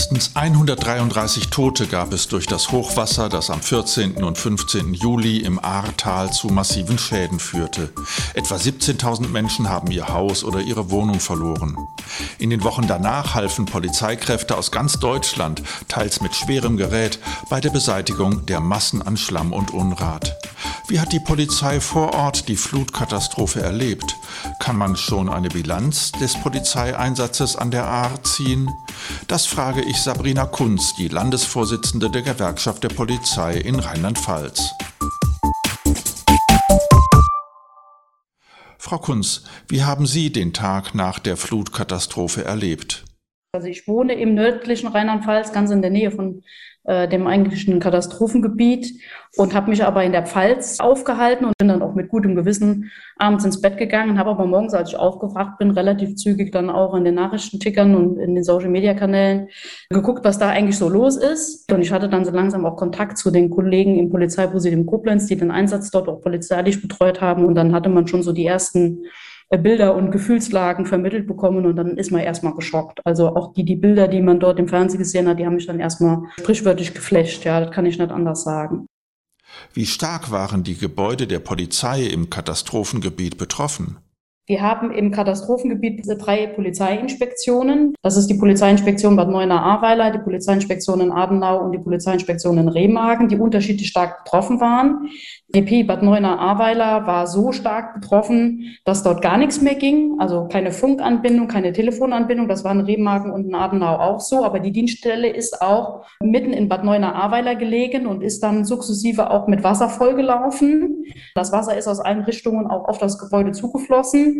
Mindestens 133 Tote gab es durch das Hochwasser, das am 14. und 15. Juli im Ahrtal zu massiven Schäden führte. Etwa 17.000 Menschen haben ihr Haus oder ihre Wohnung verloren. In den Wochen danach halfen Polizeikräfte aus ganz Deutschland, teils mit schwerem Gerät, bei der Beseitigung der Massen an Schlamm und Unrat. Wie hat die Polizei vor Ort die Flutkatastrophe erlebt? Kann man schon eine Bilanz des Polizeieinsatzes an der Ahr ziehen? Das frage ich Sabrina Kunz, die Landesvorsitzende der Gewerkschaft der Polizei in Rheinland-Pfalz. Frau Kunz, wie haben Sie den Tag nach der Flutkatastrophe erlebt? Also ich wohne im nördlichen Rheinland-Pfalz, ganz in der Nähe von äh, dem eigentlichen Katastrophengebiet und habe mich aber in der Pfalz aufgehalten und bin dann auch mit gutem Gewissen abends ins Bett gegangen, habe aber morgens, als ich aufgewacht bin, relativ zügig dann auch in den Nachrichtentickern und in den Social-Media-Kanälen geguckt, was da eigentlich so los ist. Und ich hatte dann so langsam auch Kontakt zu den Kollegen im Polizeipräsidium Koblenz, die den Einsatz dort auch polizeilich betreut haben. Und dann hatte man schon so die ersten Bilder und Gefühlslagen vermittelt bekommen und dann ist man erstmal geschockt. Also auch die, die Bilder, die man dort im Fernsehen gesehen hat, die haben mich dann erstmal sprichwörtlich geflasht. Ja, das kann ich nicht anders sagen. Wie stark waren die Gebäude der Polizei im Katastrophengebiet betroffen? Wir haben im Katastrophengebiet drei Polizeiinspektionen. Das ist die Polizeiinspektion Bad Neuenahr-Ahrweiler, die Polizeiinspektion in Adenau und die Polizeiinspektion in Remagen, die unterschiedlich stark betroffen waren. DP Bad Neuenahr-Ahrweiler war so stark betroffen, dass dort gar nichts mehr ging. Also keine Funkanbindung, keine Telefonanbindung. Das war in Remagen und in Adenau auch so. Aber die Dienststelle ist auch mitten in Bad Neuenahr-Ahrweiler gelegen und ist dann sukzessive auch mit Wasser vollgelaufen. Das Wasser ist aus allen Richtungen auch auf das Gebäude zugeflossen.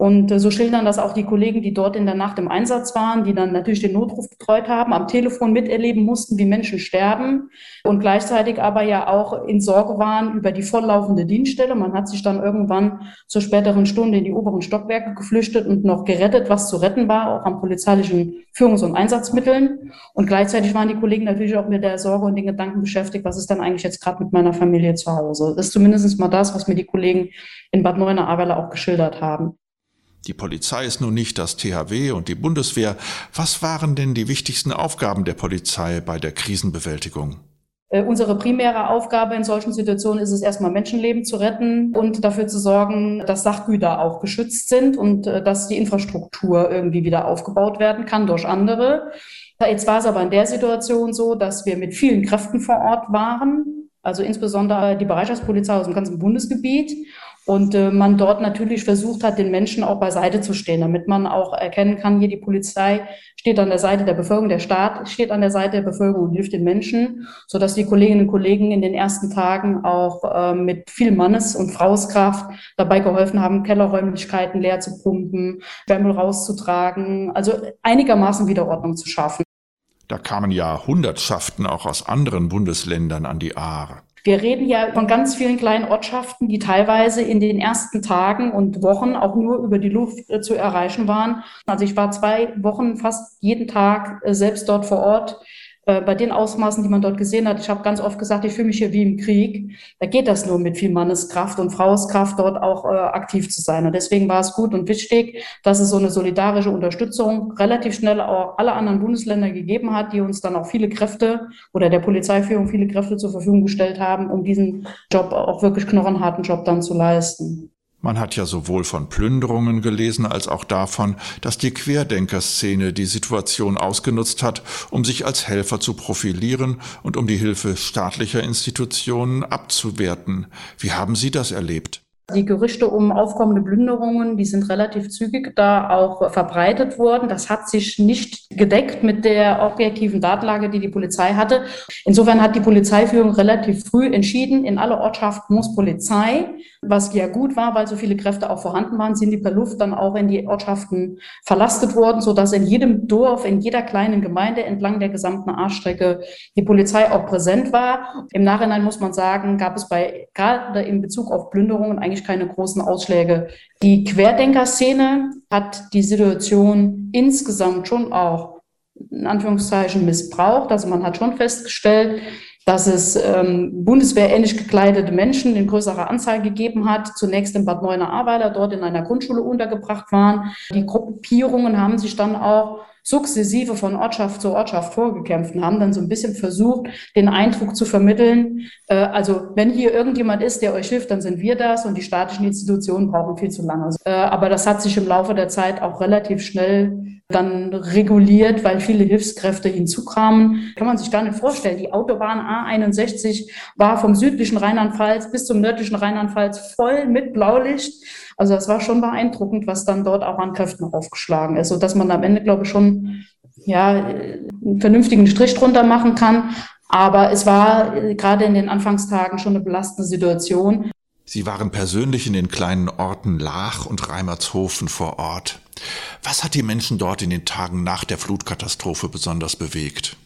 Und äh, so schildern das auch die Kollegen, die dort in der Nacht im Einsatz waren, die dann natürlich den Notruf betreut haben, am Telefon miterleben mussten, wie Menschen sterben und gleichzeitig aber ja auch in Sorge waren über die volllaufende Dienststelle. Man hat sich dann irgendwann zur späteren Stunde in die oberen Stockwerke geflüchtet und noch gerettet, was zu retten war, auch an polizeilichen Führungs- und Einsatzmitteln. Und gleichzeitig waren die Kollegen natürlich auch mit der Sorge und den Gedanken beschäftigt, was ist denn eigentlich jetzt gerade mit meiner Familie zu Hause. Das ist zumindest mal das, was mir die Kollegen in Bad Neuenahr-Ahrweiler auch geschildert haben. Die Polizei ist nun nicht das THW und die Bundeswehr. Was waren denn die wichtigsten Aufgaben der Polizei bei der Krisenbewältigung? Äh, unsere primäre Aufgabe in solchen Situationen ist es erstmal Menschenleben zu retten und dafür zu sorgen, dass Sachgüter auch geschützt sind und äh, dass die Infrastruktur irgendwie wieder aufgebaut werden kann durch andere. Jetzt war es aber in der Situation so, dass wir mit vielen Kräften vor Ort waren, also insbesondere die Bereitschaftspolizei aus dem ganzen Bundesgebiet und äh, man dort natürlich versucht hat, den Menschen auch beiseite zu stehen, damit man auch erkennen kann, hier die Polizei steht an der Seite der Bevölkerung, der Staat steht an der Seite der Bevölkerung und hilft den Menschen, so dass die Kolleginnen und Kollegen in den ersten Tagen auch äh, mit viel Mannes- und Frauskraft dabei geholfen haben, Kellerräumlichkeiten leer zu pumpen, Schwämmel rauszutragen, also einigermaßen Wiederordnung zu schaffen. Da kamen ja Hundertschaften auch aus anderen Bundesländern an die Aare. Wir reden ja von ganz vielen kleinen Ortschaften, die teilweise in den ersten Tagen und Wochen auch nur über die Luft äh, zu erreichen waren. Also ich war zwei Wochen fast jeden Tag äh, selbst dort vor Ort äh, bei den Ausmaßen, die man dort gesehen hat, ich habe ganz oft gesagt, ich fühle mich hier wie im Krieg. Da geht das nur mit viel Manneskraft und Fraueskraft dort auch äh, aktiv zu sein. Und deswegen war es gut und wichtig, dass es so eine solidarische Unterstützung relativ schnell auch alle anderen Bundesländer gegeben hat, die uns dann auch viele Kräfte oder der Polizeiführung viele Kräfte zur Verfügung gestellt haben, um diesen Job auch wirklich knochenharten Job dann zu leisten. Man hat ja sowohl von Plünderungen gelesen als auch davon, dass die Querdenkerszene die Situation ausgenutzt hat, um sich als Helfer zu profilieren und um die Hilfe staatlicher Institutionen abzuwerten. Wie haben Sie das erlebt? Die Gerüchte um aufkommende Plünderungen, die sind relativ zügig da auch verbreitet worden. Das hat sich nicht gedeckt mit der objektiven Datenlage, die die Polizei hatte. Insofern hat die Polizeiführung relativ früh entschieden, in alle Ortschaften muss Polizei, was ja gut war, weil so viele Kräfte auch vorhanden waren, sind die per Luft dann auch in die Ortschaften verlastet worden, sodass in jedem Dorf, in jeder kleinen Gemeinde entlang der gesamten A-Strecke die Polizei auch präsent war. Im Nachhinein muss man sagen, gab es bei, gerade in Bezug auf Plünderungen eigentlich eigentlich keine großen Ausschläge. Die Querdenker-Szene hat die Situation insgesamt schon auch in Anführungszeichen missbraucht. Also man hat schon festgestellt, dass es ähm, bundeswehrähnlich gekleidete Menschen in größerer Anzahl gegeben hat. Zunächst in Bad Neuenahr-Ahrweiler, dort in einer Grundschule untergebracht waren. Die Gruppierungen haben sich dann auch sukzessive von Ortschaft zu Ortschaft vorgekämpft und haben dann so ein bisschen versucht, den Eindruck zu vermitteln, äh, also wenn hier irgendjemand ist, der euch hilft, dann sind wir das und die staatlichen Institutionen brauchen viel zu lange. Äh, aber das hat sich im Laufe der Zeit auch relativ schnell dann reguliert, weil viele Hilfskräfte hinzukamen. Kann man sich gar nicht vorstellen. Die Autobahn A61 war vom südlichen Rheinland-Pfalz bis zum nördlichen Rheinland-Pfalz voll mit Blaulicht. Also das war schon beeindruckend, was dann dort auch an Kräften aufgeschlagen ist, sodass man am Ende, glaube ich, schon ja, einen vernünftigen Strich drunter machen kann. Aber es war äh, gerade in den Anfangstagen schon eine belastende Situation. Sie waren persönlich in den kleinen Orten Lach und Reimertshofen vor Ort. Was hat die Menschen dort in den Tagen nach der Flutkatastrophe besonders bewegt?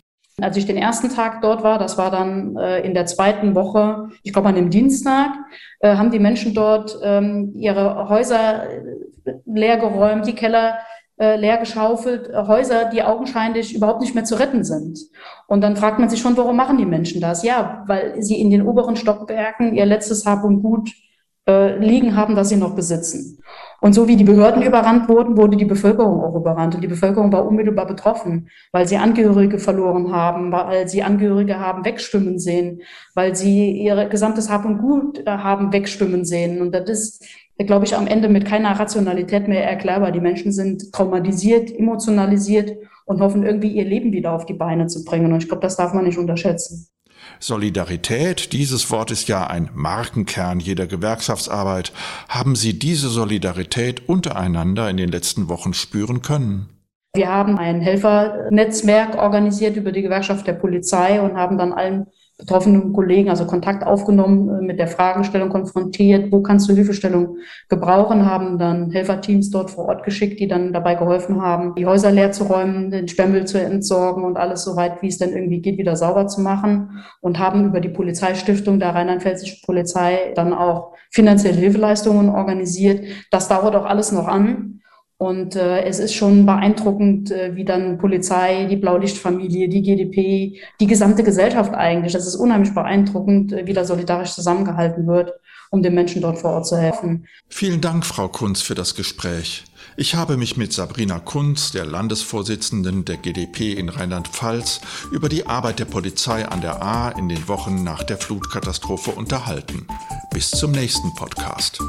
Als ich den ersten Tag dort war, das war dann äh, in der zweiten Woche, ich glaube an dem Dienstag, äh, haben die Menschen dort ähm, ihre Häuser äh, leergeräumt, die Keller äh, leer geschaufelt, äh, Häuser, die augenscheinlich überhaupt nicht mehr zu retten sind. Und dann fragt man sich schon, warum machen die Menschen das? Ja, weil sie in den oberen Stockwerken ihr letztes Hab und Gut äh, liegen haben, das sie noch besitzen. Und so wie die Behörden überrannt wurden, wurde die Bevölkerung auch überrannt. Und die Bevölkerung war unmittelbar betroffen, weil sie Angehörige verloren haben, weil sie Angehörige haben wegschwimmen sehen, weil sie ihr gesamtes Hab und Gut äh, haben wegschwimmen sehen. Und das ist, glaube ich, am Ende mit keiner Rationalität mehr erklärbar. Die Menschen sind traumatisiert, emotionalisiert und hoffen irgendwie ihr Leben wieder auf die Beine zu bringen. Und ich glaube, das darf man nicht unterschätzen. Solidarität, dieses Wort ist ja ein Markenkern jeder Gewerkschaftsarbeit. Haben Sie diese Solidarität untereinander in den letzten Wochen spüren können? Wir haben ein Helfernetzwerk organisiert über die Gewerkschaft der Polizei und haben dann allen betroffenen Kollegen also Kontakt aufgenommen, äh, mit der Fragestellung konfrontiert, wo kannst du Hilfestellung gebrauchen, haben dann Helferteams dort vor Ort geschickt, die dann dabei geholfen haben, die Häuser leer zu räumen, den Sperrmüll zu entsorgen und alles so weit, wie es denn irgendwie geht, wieder sauber zu machen und haben über die Polizeistiftung der Rheinland-Pfälzischen Polizei dann auch finanzielle Hilfeleistungen organisiert. Das dauert auch alles noch an. Und äh, es ist schon beeindruckend, äh, wie dann Polizei, die Blaulichtfamilie, die GDP, die gesamte Gesellschaft eigentlich, das ist unheimlich beeindruckend, äh, wie da solidarisch zusammengehalten wird, um den Menschen dort vor Ort zu helfen. Vielen Dank, Frau Kunz, für das Gespräch. Ich habe mich mit Sabrina Kunz, der Landesvorsitzenden der GDP in Rheinland-Pfalz, über die Arbeit der Polizei an der A in den Wochen nach der Flutkatastrophe unterhalten. Bis zum nächsten Podcast.